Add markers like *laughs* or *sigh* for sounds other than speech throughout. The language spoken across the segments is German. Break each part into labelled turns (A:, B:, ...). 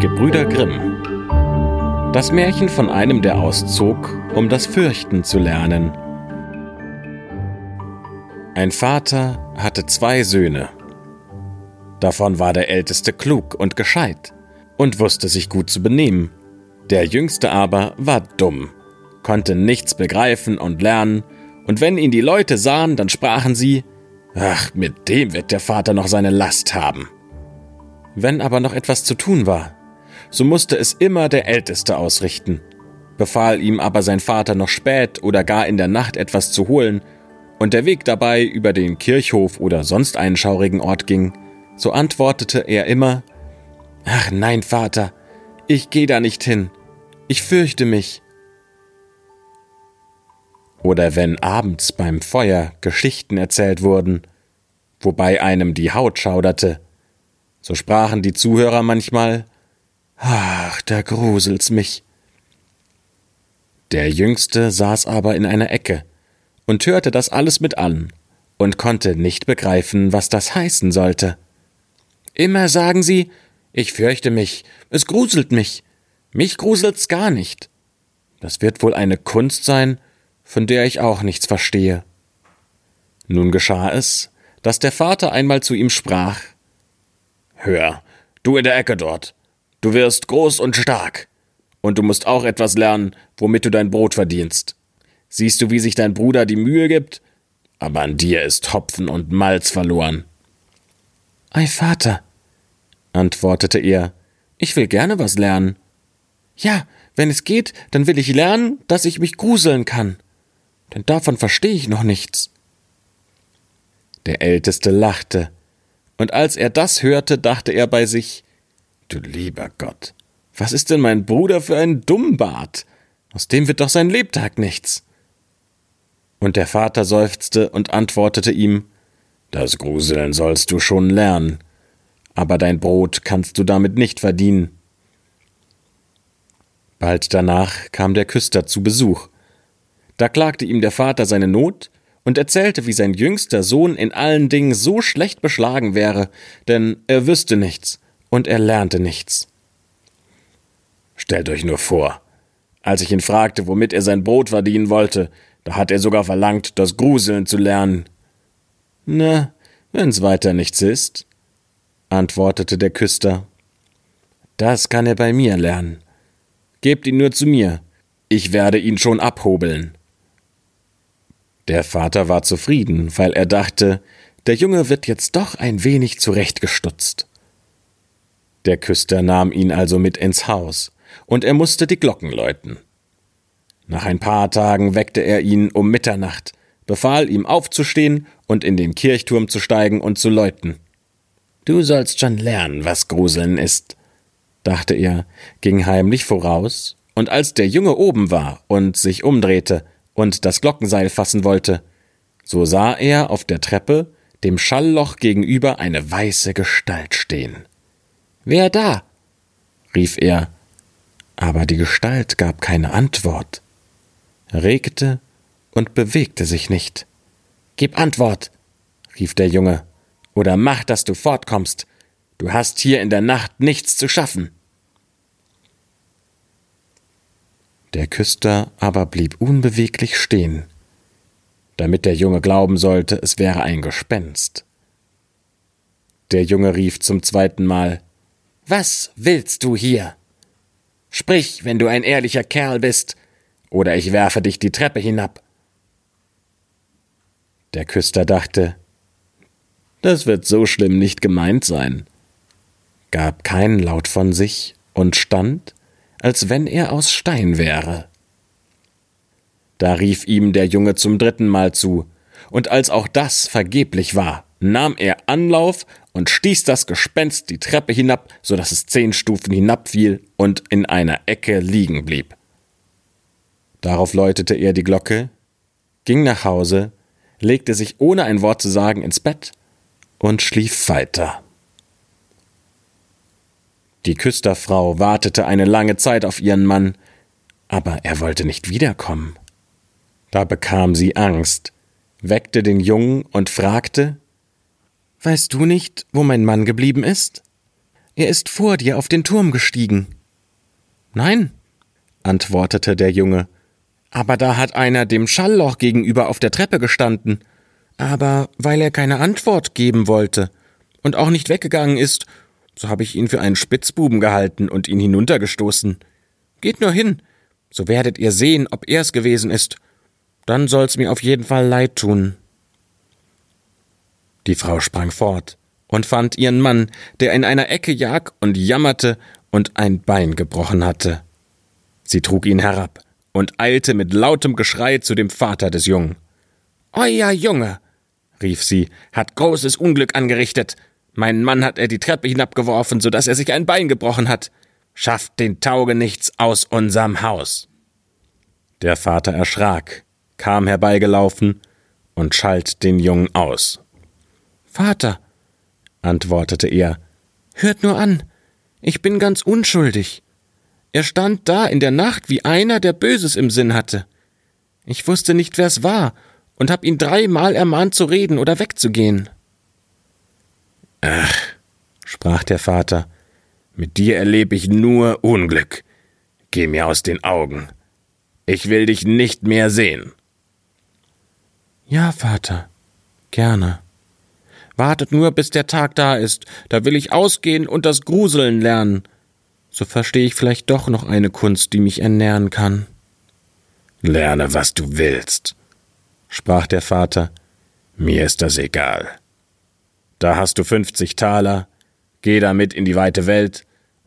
A: Gebrüder Grimm. Das Märchen von einem, der auszog, um das Fürchten zu lernen. Ein Vater hatte zwei Söhne. Davon war der älteste klug und gescheit und wusste sich gut zu benehmen. Der jüngste aber war dumm, konnte nichts begreifen und lernen, und wenn ihn die Leute sahen, dann sprachen sie, Ach, mit dem wird der Vater noch seine Last haben. Wenn aber noch etwas zu tun war, so musste es immer der Älteste ausrichten. Befahl ihm aber sein Vater noch spät oder gar in der Nacht etwas zu holen, und der Weg dabei über den Kirchhof oder sonst einen schaurigen Ort ging, so antwortete er immer Ach nein, Vater, ich geh da nicht hin, ich fürchte mich. Oder wenn abends beim Feuer Geschichten erzählt wurden, wobei einem die Haut schauderte, so sprachen die Zuhörer manchmal Ach, da gruselt's mich. Der Jüngste saß aber in einer Ecke und hörte das alles mit an und konnte nicht begreifen, was das heißen sollte. Immer sagen sie, ich fürchte mich, es gruselt mich, mich gruselt's gar nicht. Das wird wohl eine Kunst sein, von der ich auch nichts verstehe. Nun geschah es, dass der Vater einmal zu ihm sprach Hör, du in der Ecke dort, du wirst groß und stark, und du musst auch etwas lernen, womit du dein Brot verdienst. Siehst du, wie sich dein Bruder die Mühe gibt? Aber an dir ist Hopfen und Malz verloren. Ei Vater, antwortete er, ich will gerne was lernen. Ja, wenn es geht, dann will ich lernen, dass ich mich gruseln kann. Denn davon verstehe ich noch nichts. Der Älteste lachte und als er das hörte, dachte er bei sich, Du lieber Gott, was ist denn mein Bruder für ein Dummbart? Aus dem wird doch sein Lebtag nichts. Und der Vater seufzte und antwortete ihm, Das Gruseln sollst du schon lernen, aber dein Brot kannst du damit nicht verdienen. Bald danach kam der Küster zu Besuch. Da klagte ihm der Vater seine Not und erzählte, wie sein jüngster Sohn in allen Dingen so schlecht beschlagen wäre, denn er wüsste nichts und er lernte nichts. Stellt euch nur vor, als ich ihn fragte, womit er sein Brot verdienen wollte, da hat er sogar verlangt, das Gruseln zu lernen. Na, wenn's weiter nichts ist, antwortete der Küster. Das kann er bei mir lernen. Gebt ihn nur zu mir, ich werde ihn schon abhobeln. Der Vater war zufrieden, weil er dachte, der Junge wird jetzt doch ein wenig zurechtgestutzt. Der Küster nahm ihn also mit ins Haus, und er musste die Glocken läuten. Nach ein paar Tagen weckte er ihn um Mitternacht, befahl ihm aufzustehen und in den Kirchturm zu steigen und zu läuten. Du sollst schon lernen, was Gruseln ist, dachte er, ging heimlich voraus, und als der Junge oben war und sich umdrehte, und das Glockenseil fassen wollte, so sah er auf der Treppe dem Schallloch gegenüber eine weiße Gestalt stehen. Wer da? rief er, aber die Gestalt gab keine Antwort, regte und bewegte sich nicht. Gib Antwort, rief der Junge, oder mach, dass du fortkommst. Du hast hier in der Nacht nichts zu schaffen. Der Küster aber blieb unbeweglich stehen, damit der Junge glauben sollte, es wäre ein Gespenst. Der Junge rief zum zweiten Mal Was willst du hier? Sprich, wenn du ein ehrlicher Kerl bist, oder ich werfe dich die Treppe hinab. Der Küster dachte, das wird so schlimm nicht gemeint sein, gab keinen Laut von sich und stand, als wenn er aus Stein wäre. Da rief ihm der Junge zum dritten Mal zu, und als auch das vergeblich war, nahm er Anlauf und stieß das Gespenst die Treppe hinab, so dass es zehn Stufen hinabfiel und in einer Ecke liegen blieb. Darauf läutete er die Glocke, ging nach Hause, legte sich ohne ein Wort zu sagen ins Bett und schlief weiter. Die Küsterfrau wartete eine lange Zeit auf ihren Mann, aber er wollte nicht wiederkommen. Da bekam sie Angst, weckte den Jungen und fragte Weißt du nicht, wo mein Mann geblieben ist? er ist vor dir auf den Turm gestiegen. Nein, antwortete der Junge, aber da hat einer dem Schallloch gegenüber auf der Treppe gestanden. Aber weil er keine Antwort geben wollte und auch nicht weggegangen ist, so habe ich ihn für einen Spitzbuben gehalten und ihn hinuntergestoßen. Geht nur hin, so werdet ihr sehen, ob er es gewesen ist. Dann soll's mir auf jeden Fall leid tun. Die Frau sprang fort und fand ihren Mann, der in einer Ecke jag und jammerte und ein Bein gebrochen hatte. Sie trug ihn herab und eilte mit lautem Geschrei zu dem Vater des Jungen. Euer Junge, rief sie, hat großes Unglück angerichtet. Meinen Mann hat er die Treppe hinabgeworfen, so dass er sich ein Bein gebrochen hat. Schafft den Taugenichts aus unserem Haus. Der Vater erschrak, kam herbeigelaufen und schalt den Jungen aus. Vater, antwortete er, hört nur an, ich bin ganz unschuldig. Er stand da in der Nacht wie einer, der Böses im Sinn hatte. Ich wusste nicht, wer's war, und hab ihn dreimal ermahnt zu reden oder wegzugehen. Ach, sprach der Vater, mit dir erlebe ich nur Unglück. Geh mir aus den Augen. Ich will dich nicht mehr sehen. Ja, Vater, gerne. Wartet nur, bis der Tag da ist, da will ich ausgehen und das Gruseln lernen. So verstehe ich vielleicht doch noch eine Kunst, die mich ernähren kann. Lerne, was du willst, sprach der Vater, mir ist das egal. Da hast du fünfzig Taler, geh damit in die weite Welt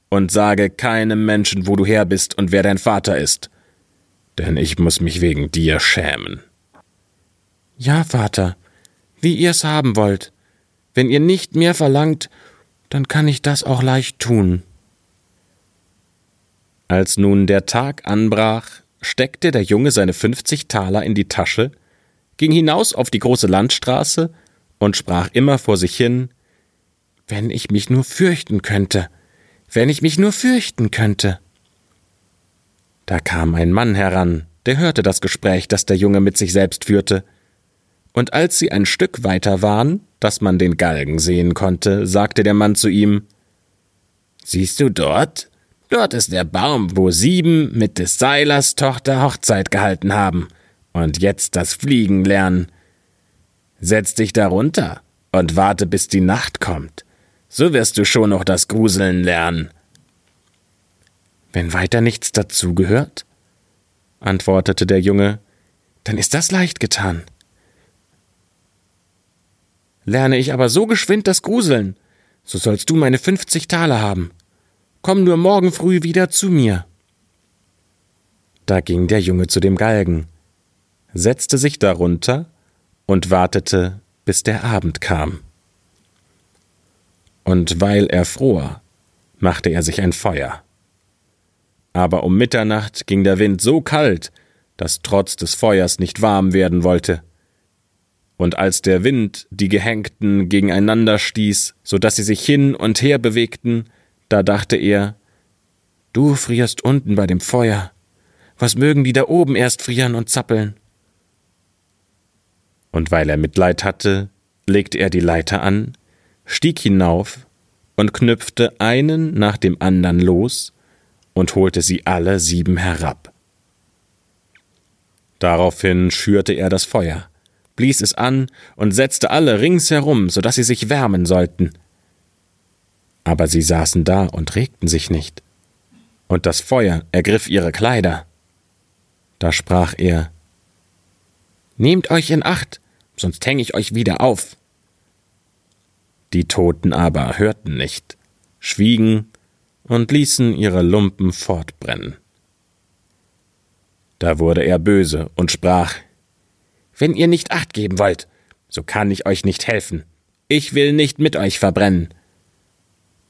A: und sage keinem Menschen, wo du her bist und wer dein Vater ist, denn ich muss mich wegen dir schämen. Ja, Vater, wie ihr's haben wollt. Wenn ihr nicht mehr verlangt, dann kann ich das auch leicht tun. Als nun der Tag anbrach, steckte der Junge seine fünfzig Taler in die Tasche, ging hinaus auf die große Landstraße und sprach immer vor sich hin Wenn ich mich nur fürchten könnte, wenn ich mich nur fürchten könnte. Da kam ein Mann heran, der hörte das Gespräch, das der Junge mit sich selbst führte, und als sie ein Stück weiter waren, dass man den Galgen sehen konnte, sagte der Mann zu ihm Siehst du dort? Dort ist der Baum, wo sieben mit des Seilers Tochter Hochzeit gehalten haben und jetzt das Fliegen lernen. Setz dich darunter und warte, bis die Nacht kommt. So wirst du schon noch das Gruseln lernen. Wenn weiter nichts dazugehört, antwortete der Junge, dann ist das leicht getan. Lerne ich aber so geschwind das Gruseln, so sollst du meine fünfzig Taler haben. Komm nur morgen früh wieder zu mir. Da ging der Junge zu dem Galgen, setzte sich darunter und wartete, bis der Abend kam. Und weil er fror, machte er sich ein Feuer. Aber um Mitternacht ging der Wind so kalt, dass trotz des Feuers nicht warm werden wollte. Und als der Wind die Gehängten gegeneinander stieß, so dass sie sich hin und her bewegten, da dachte er, Du frierst unten bei dem Feuer. Was mögen die da oben erst frieren und zappeln? und weil er Mitleid hatte, legte er die Leiter an, stieg hinauf und knüpfte einen nach dem andern los und holte sie alle sieben herab. Daraufhin schürte er das Feuer, blies es an und setzte alle ringsherum, so dass sie sich wärmen sollten. Aber sie saßen da und regten sich nicht, und das Feuer ergriff ihre Kleider. Da sprach er Nehmt euch in Acht, sonst häng ich euch wieder auf. Die Toten aber hörten nicht, schwiegen und ließen ihre Lumpen fortbrennen. Da wurde er böse und sprach Wenn ihr nicht acht geben wollt, so kann ich euch nicht helfen. Ich will nicht mit euch verbrennen.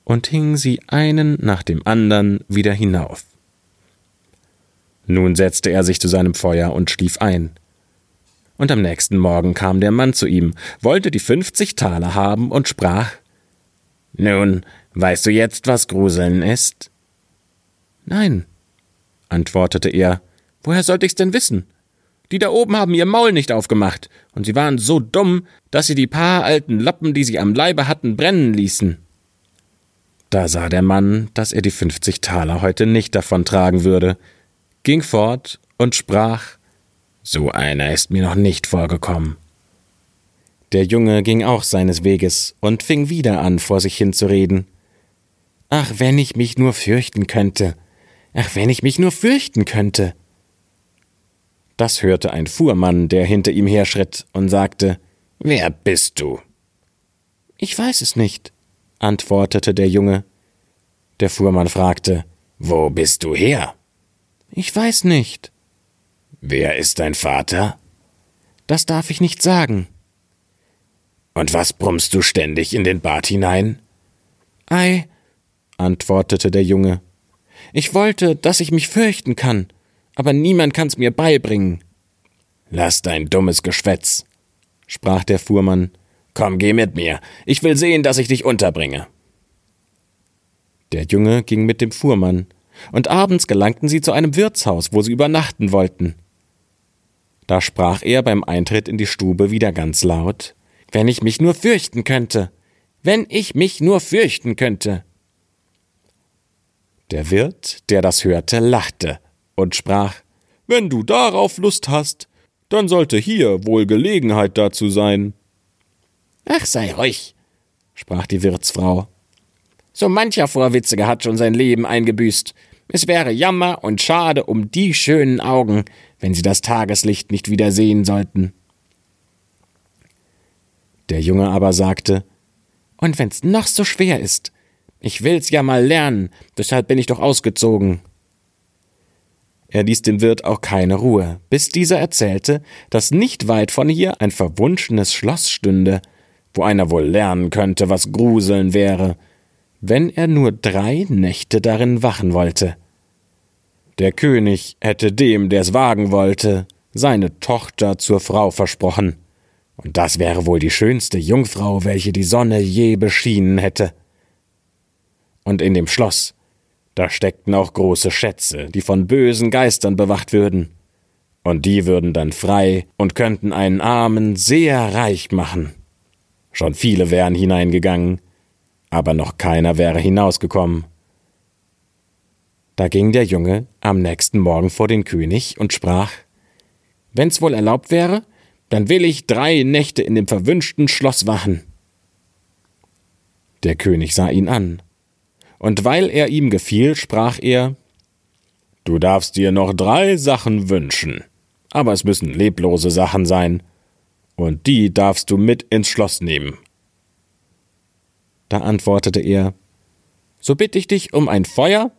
A: Und hing sie einen nach dem andern wieder hinauf. Nun setzte er sich zu seinem Feuer und schlief ein, und am nächsten Morgen kam der Mann zu ihm, wollte die fünfzig Taler haben und sprach Nun, weißt du jetzt, was Gruseln ist? Nein, antwortete er, woher sollte ich's denn wissen? Die da oben haben ihr Maul nicht aufgemacht, und sie waren so dumm, dass sie die paar alten Lappen, die sie am Leibe hatten, brennen ließen. Da sah der Mann, dass er die fünfzig Taler heute nicht davontragen würde, ging fort und sprach So einer ist mir noch nicht vorgekommen. Der Junge ging auch seines Weges und fing wieder an, vor sich hin zu reden. Ach, wenn ich mich nur fürchten könnte. Ach, wenn ich mich nur fürchten könnte. Das hörte ein Fuhrmann, der hinter ihm herschritt, und sagte Wer bist du? Ich weiß es nicht, antwortete der Junge. Der Fuhrmann fragte Wo bist du her? Ich weiß nicht. Wer ist dein Vater? Das darf ich nicht sagen. Und was brummst du ständig in den Bart hinein? Ei, antwortete der Junge. Ich wollte, dass ich mich fürchten kann, aber niemand kann's mir beibringen. Lass dein dummes Geschwätz, sprach der Fuhrmann. Komm, geh mit mir. Ich will sehen, dass ich dich unterbringe. Der Junge ging mit dem Fuhrmann, und abends gelangten sie zu einem Wirtshaus, wo sie übernachten wollten. Da sprach er beim Eintritt in die Stube wieder ganz laut wenn ich mich nur fürchten könnte. Wenn ich mich nur fürchten könnte. Der Wirt, der das hörte, lachte und sprach Wenn du darauf Lust hast, dann sollte hier wohl Gelegenheit dazu sein. Ach, sei ruhig, sprach die Wirtsfrau. So mancher Vorwitzige hat schon sein Leben eingebüßt. Es wäre Jammer und schade um die schönen Augen, wenn sie das Tageslicht nicht wieder sehen sollten. Der Junge aber sagte Und wenn's noch so schwer ist, ich will's ja mal lernen, deshalb bin ich doch ausgezogen. Er ließ dem Wirt auch keine Ruhe, bis dieser erzählte, dass nicht weit von hier ein verwunschenes Schloss stünde, wo einer wohl lernen könnte, was Gruseln wäre, wenn er nur drei Nächte darin wachen wollte. Der König hätte dem, der's wagen wollte, seine Tochter zur Frau versprochen. Und das wäre wohl die schönste Jungfrau, welche die Sonne je beschienen hätte. Und in dem Schloss, da steckten auch große Schätze, die von bösen Geistern bewacht würden. Und die würden dann frei und könnten einen Armen sehr reich machen. Schon viele wären hineingegangen, aber noch keiner wäre hinausgekommen. Da ging der Junge am nächsten Morgen vor den König und sprach Wenn's wohl erlaubt wäre, dann will ich drei Nächte in dem verwünschten Schloss wachen. Der König sah ihn an, und weil er ihm gefiel, sprach er Du darfst dir noch drei Sachen wünschen, aber es müssen leblose Sachen sein, und die darfst du mit ins Schloss nehmen. Da antwortete er So bitte ich dich um ein Feuer,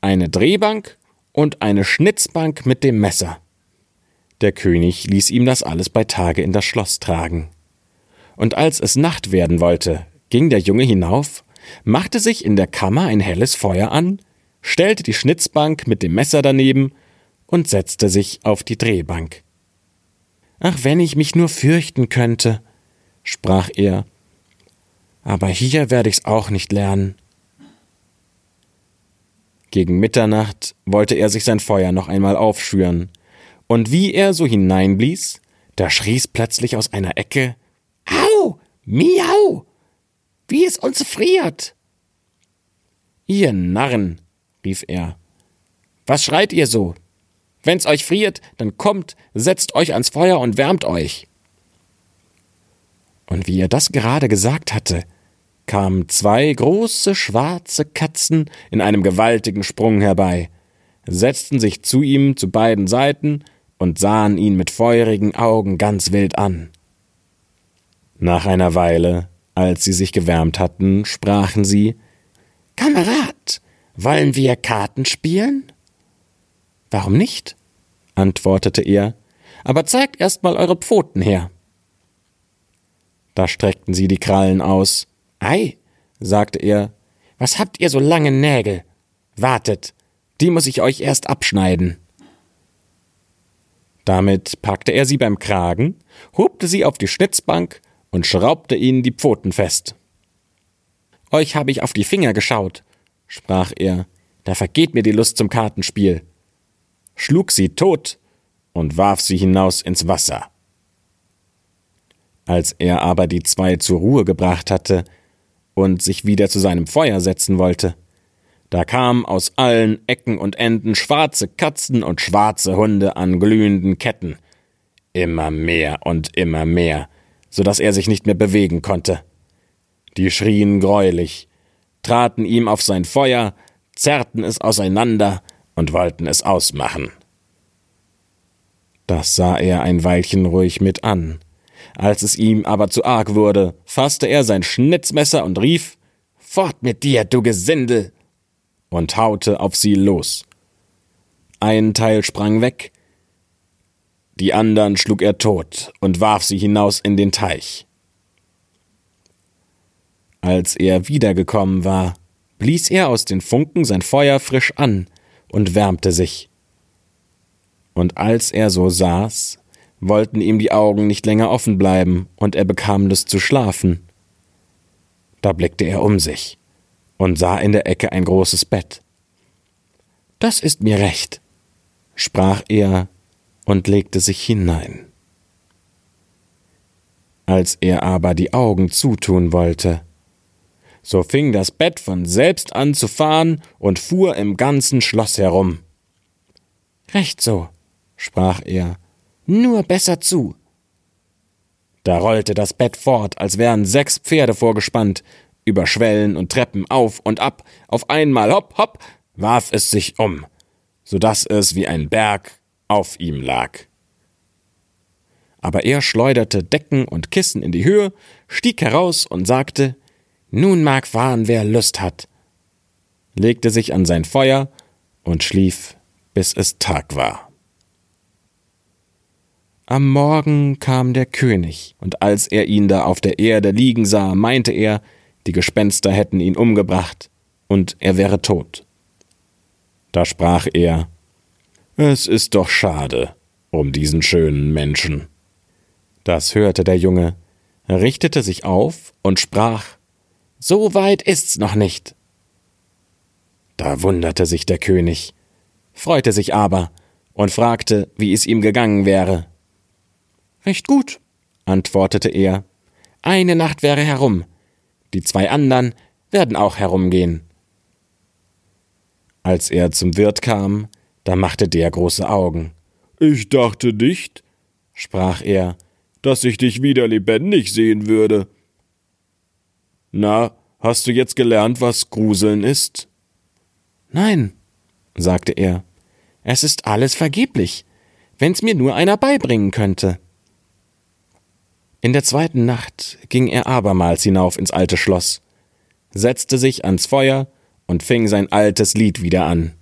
A: eine Drehbank und eine Schnitzbank mit dem Messer. Der König ließ ihm das alles bei Tage in das Schloss tragen. Und als es Nacht werden wollte, ging der Junge hinauf, machte sich in der Kammer ein helles Feuer an, stellte die Schnitzbank mit dem Messer daneben und setzte sich auf die Drehbank. Ach, wenn ich mich nur fürchten könnte, sprach er, aber hier werde ich's auch nicht lernen. Gegen Mitternacht wollte er sich sein Feuer noch einmal aufschüren, und wie er so hineinblies, da schrie's plötzlich aus einer Ecke Au. Miau. Wie es uns friert. Ihr Narren, rief er. Was schreit ihr so? Wenn's euch friert, dann kommt, setzt euch ans Feuer und wärmt euch. Und wie er das gerade gesagt hatte, kamen zwei große schwarze Katzen in einem gewaltigen Sprung herbei, setzten sich zu ihm zu beiden Seiten und sahen ihn mit feurigen Augen ganz wild an. Nach einer Weile, als sie sich gewärmt hatten, sprachen sie Kamerad, wollen wir Karten spielen? Warum nicht? antwortete er, aber zeigt erst mal eure Pfoten her. Da streckten sie die Krallen aus. Ei, sagte er, was habt ihr so lange Nägel? Wartet, die muss ich euch erst abschneiden. Damit packte er sie beim Kragen, hobte sie auf die Schnitzbank und schraubte ihnen die Pfoten fest. Euch habe ich auf die Finger geschaut, sprach er, da vergeht mir die Lust zum Kartenspiel, schlug sie tot und warf sie hinaus ins Wasser. Als er aber die zwei zur Ruhe gebracht hatte und sich wieder zu seinem Feuer setzen wollte. Da kamen aus allen Ecken und Enden schwarze Katzen und schwarze Hunde an glühenden Ketten. Immer mehr und immer mehr, so dass er sich nicht mehr bewegen konnte. Die schrien greulich, traten ihm auf sein Feuer, zerrten es auseinander und wollten es ausmachen. Das sah er ein Weilchen ruhig mit an. Als es ihm aber zu arg wurde, fasste er sein Schnitzmesser und rief Fort mit dir, du Gesindel und haute auf sie los. Ein Teil sprang weg, die andern schlug er tot und warf sie hinaus in den Teich. Als er wiedergekommen war, blies er aus den Funken sein Feuer frisch an und wärmte sich. Und als er so saß, wollten ihm die Augen nicht länger offen bleiben, und er bekam Lust zu schlafen. Da blickte er um sich und sah in der Ecke ein großes Bett. Das ist mir recht, sprach er und legte sich hinein. Als er aber die Augen zutun wollte, so fing das Bett von selbst an zu fahren und fuhr im ganzen Schloss herum. Recht so, sprach er, nur besser zu. Da rollte das Bett fort, als wären sechs Pferde vorgespannt, über Schwellen und Treppen auf und ab, auf einmal hopp, hopp, warf es sich um, so dass es wie ein Berg auf ihm lag. Aber er schleuderte Decken und Kissen in die Höhe, stieg heraus und sagte, nun mag fahren, wer Lust hat, legte sich an sein Feuer und schlief, bis es Tag war. Am Morgen kam der König, und als er ihn da auf der Erde liegen sah, meinte er, die Gespenster hätten ihn umgebracht, und er wäre tot. Da sprach er Es ist doch schade um diesen schönen Menschen. Das hörte der Junge, richtete sich auf und sprach So weit ist's noch nicht. Da wunderte sich der König, freute sich aber und fragte, wie es ihm gegangen wäre. Recht gut, antwortete er. Eine Nacht wäre herum, die zwei anderen werden auch herumgehen. Als er zum Wirt kam, da machte der große Augen. Ich dachte nicht, sprach er, dass ich dich wieder lebendig sehen würde. Na, hast du jetzt gelernt, was Gruseln ist? Nein, sagte er, es ist alles vergeblich, wenn's mir nur einer beibringen könnte. In der zweiten Nacht ging er abermals hinauf ins alte Schloss, setzte sich ans Feuer und fing sein altes Lied wieder an.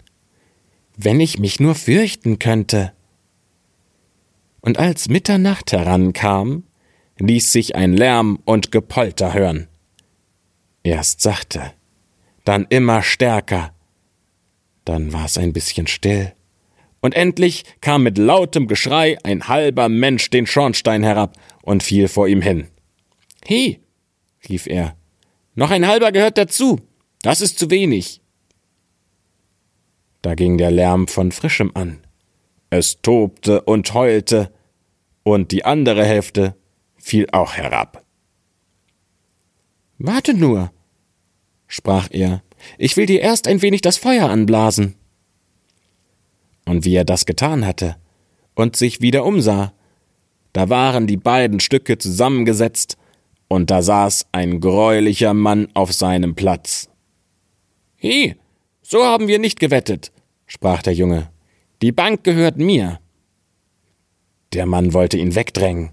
A: Wenn ich mich nur fürchten könnte. Und als Mitternacht herankam, ließ sich ein Lärm und Gepolter hören. Erst sachte, dann immer stärker, dann war es ein bisschen still, und endlich kam mit lautem Geschrei ein halber Mensch den Schornstein herab und fiel vor ihm hin. He, rief er, noch ein halber gehört dazu, das ist zu wenig. Da ging der Lärm von frischem an. Es tobte und heulte, und die andere Hälfte fiel auch herab. Warte nur, sprach er, ich will dir erst ein wenig das Feuer anblasen. Und wie er das getan hatte und sich wieder umsah, da waren die beiden Stücke zusammengesetzt, und da saß ein greulicher Mann auf seinem Platz. He, so haben wir nicht gewettet, sprach der Junge. Die Bank gehört mir. Der Mann wollte ihn wegdrängen,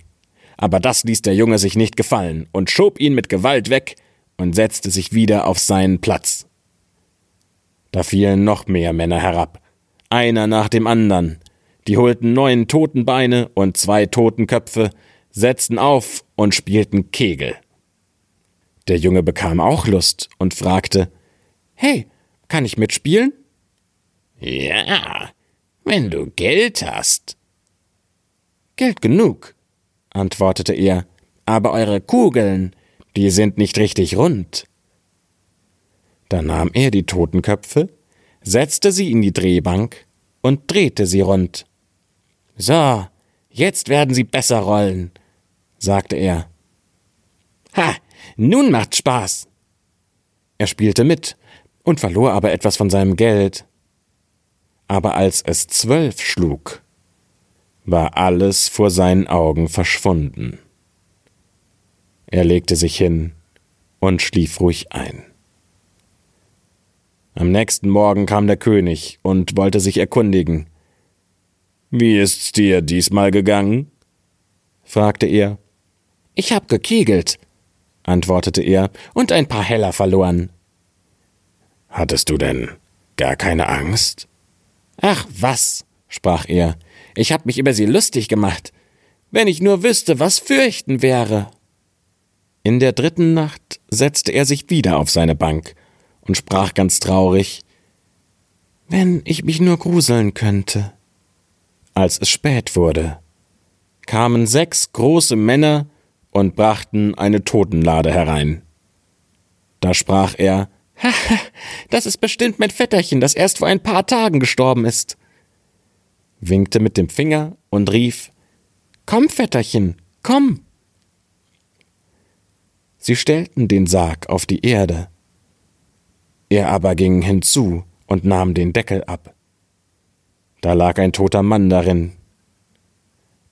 A: aber das ließ der Junge sich nicht gefallen und schob ihn mit Gewalt weg und setzte sich wieder auf seinen Platz. Da fielen noch mehr Männer herab, einer nach dem andern. Die holten neun Totenbeine und zwei Totenköpfe, setzten auf und spielten Kegel. Der Junge bekam auch Lust und fragte Hey, kann ich mitspielen? Ja, wenn du Geld hast. Geld genug, antwortete er, aber eure Kugeln, die sind nicht richtig rund. Da nahm er die Totenköpfe, setzte sie in die Drehbank und drehte sie rund. So, jetzt werden sie besser rollen, sagte er. Ha, nun macht's Spaß, Er spielte mit und verlor aber etwas von seinem Geld. Aber als es zwölf schlug, war alles vor seinen Augen verschwunden. Er legte sich hin und schlief ruhig ein. Am nächsten Morgen kam der König und wollte sich erkundigen. Wie ist's dir diesmal gegangen? fragte er. Ich hab gekegelt, antwortete er, und ein paar Heller verloren. Hattest du denn gar keine Angst? Ach was, sprach er, ich hab mich über sie lustig gemacht. Wenn ich nur wüsste, was fürchten wäre. In der dritten Nacht setzte er sich wieder auf seine Bank und sprach ganz traurig Wenn ich mich nur gruseln könnte. Als es spät wurde, kamen sechs große Männer und brachten eine Totenlade herein. Da sprach er *laughs* das ist bestimmt mein Vetterchen, das erst vor ein paar Tagen gestorben ist. Winkte mit dem Finger und rief Komm, Vetterchen, komm. Sie stellten den Sarg auf die Erde. Er aber ging hinzu und nahm den Deckel ab. Da lag ein toter Mann darin.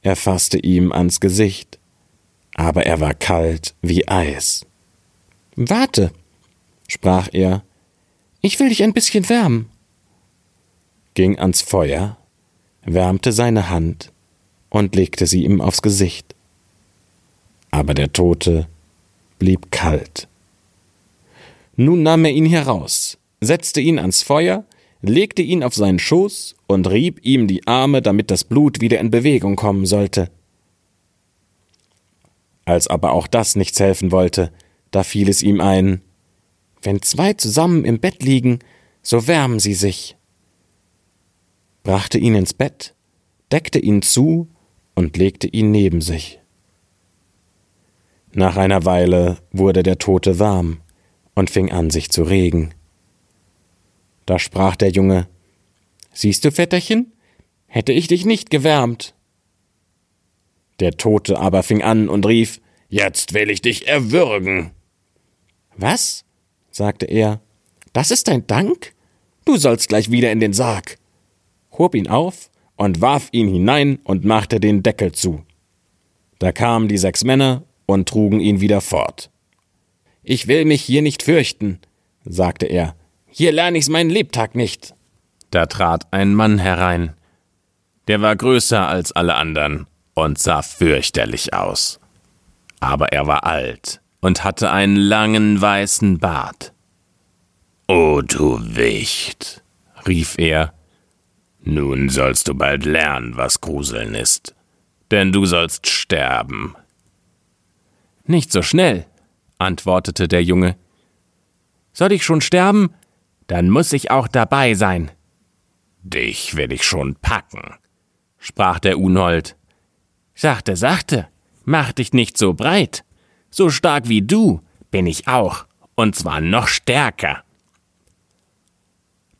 A: Er fasste ihm ans Gesicht, aber er war kalt wie Eis. Warte, sprach er, ich will dich ein bisschen wärmen. Ging ans Feuer, wärmte seine Hand und legte sie ihm aufs Gesicht. Aber der Tote blieb kalt. Nun nahm er ihn heraus, setzte ihn ans Feuer, legte ihn auf seinen Schoß und rieb ihm die Arme, damit das Blut wieder in Bewegung kommen sollte. Als aber auch das nichts helfen wollte, da fiel es ihm ein, wenn zwei zusammen im Bett liegen, so wärmen sie sich. Brachte ihn ins Bett, deckte ihn zu und legte ihn neben sich. Nach einer Weile wurde der Tote warm und fing an, sich zu regen. Da sprach der Junge Siehst du, Vetterchen, hätte ich dich nicht gewärmt. Der Tote aber fing an und rief Jetzt will ich dich erwürgen. Was? Sagte er. Das ist dein Dank? Du sollst gleich wieder in den Sarg. Hob ihn auf und warf ihn hinein und machte den Deckel zu. Da kamen die sechs Männer und trugen ihn wieder fort. Ich will mich hier nicht fürchten, sagte er. Hier lerne ich's meinen Lebtag nicht. Da trat ein Mann herein. Der war größer als alle anderen und sah fürchterlich aus. Aber er war alt und hatte einen langen weißen Bart. O du Wicht, rief er, nun sollst du bald lernen, was Gruseln ist, denn du sollst sterben. Nicht so schnell, antwortete der Junge. Soll ich schon sterben? Dann muss ich auch dabei sein. Dich will ich schon packen, sprach der Unhold. Sachte, sachte, mach dich nicht so breit. So stark wie du bin ich auch, und zwar noch stärker.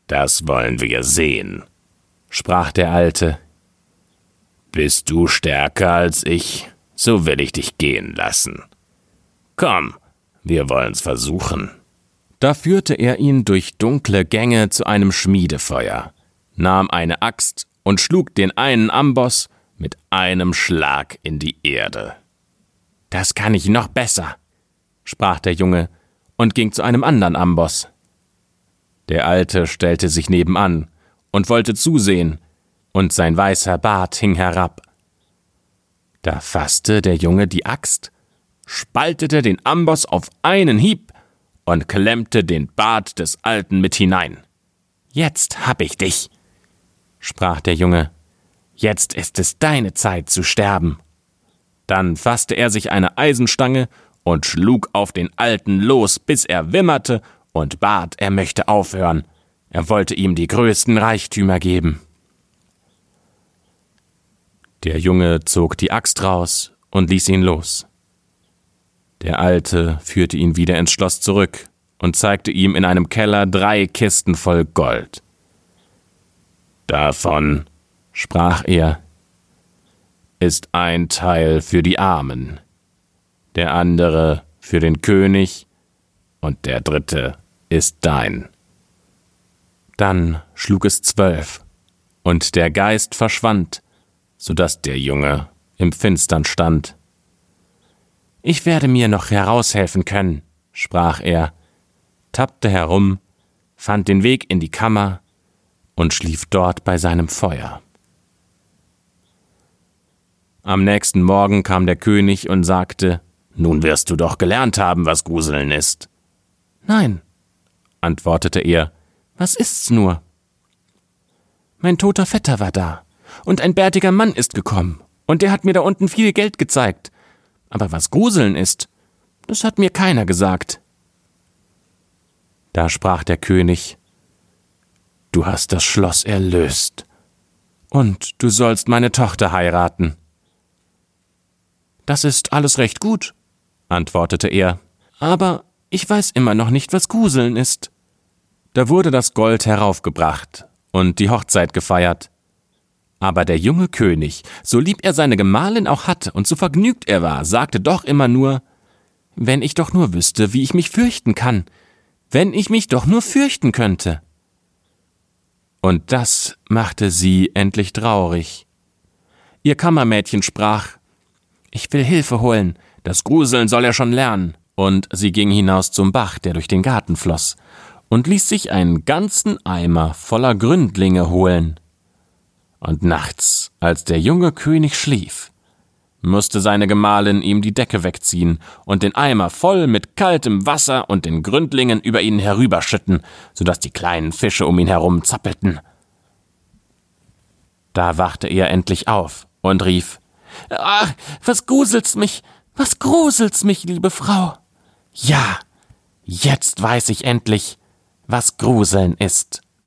A: Das wollen wir sehen, sprach der Alte. Bist du stärker als ich, so will ich dich gehen lassen. Komm, wir wollen's versuchen. Da führte er ihn durch dunkle Gänge zu einem Schmiedefeuer, nahm eine Axt und schlug den einen Amboss mit einem Schlag in die Erde. Das kann ich noch besser, sprach der Junge und ging zu einem anderen Amboss. Der Alte stellte sich nebenan und wollte zusehen, und sein weißer Bart hing herab. Da fasste der Junge die Axt, spaltete den Amboss auf einen Hieb und klemmte den Bart des Alten mit hinein. Jetzt hab ich dich, sprach der Junge. Jetzt ist es deine Zeit zu sterben. Dann fasste er sich eine Eisenstange und schlug auf den Alten los, bis er wimmerte und bat, er möchte aufhören. Er wollte ihm die größten Reichtümer geben. Der Junge zog die Axt raus und ließ ihn los. Der Alte führte ihn wieder ins Schloss zurück und zeigte ihm in einem Keller drei Kisten voll Gold. Davon, sprach er, ist ein Teil für die Armen, der andere für den König und der dritte ist dein. Dann schlug es zwölf, und der Geist verschwand, so dass der Junge im Finstern stand. Ich werde mir noch heraushelfen können, sprach er, tappte herum, fand den Weg in die Kammer und schlief dort bei seinem Feuer. Am nächsten Morgen kam der König und sagte, Nun wirst du doch gelernt haben, was Gruseln ist. Nein, antwortete er, was ist's nur? Mein toter Vetter war da, und ein bärtiger Mann ist gekommen, und der hat mir da unten viel Geld gezeigt. Aber was Gruseln ist, das hat mir keiner gesagt. Da sprach der König, Du hast das Schloss erlöst, und du sollst meine Tochter heiraten. Das ist alles recht gut, antwortete er, aber ich weiß immer noch nicht, was Gruseln ist. Da wurde das Gold heraufgebracht und die Hochzeit gefeiert. Aber der junge König, so lieb er seine Gemahlin auch hatte und so vergnügt er war, sagte doch immer nur Wenn ich doch nur wüsste, wie ich mich fürchten kann, wenn ich mich doch nur fürchten könnte. Und das machte sie endlich traurig. Ihr Kammermädchen sprach Ich will Hilfe holen, das Gruseln soll er schon lernen. Und sie ging hinaus zum Bach, der durch den Garten floss, und ließ sich einen ganzen Eimer voller Gründlinge holen. Und nachts, als der junge König schlief, musste seine Gemahlin ihm die Decke wegziehen und den Eimer voll mit kaltem Wasser und den Gründlingen über ihn herüberschütten, so dass die kleinen Fische um ihn herum zappelten. Da wachte er endlich auf und rief Ach, was gruselt's mich, was gruselt's mich, liebe Frau. Ja, jetzt weiß ich endlich, was Gruseln ist.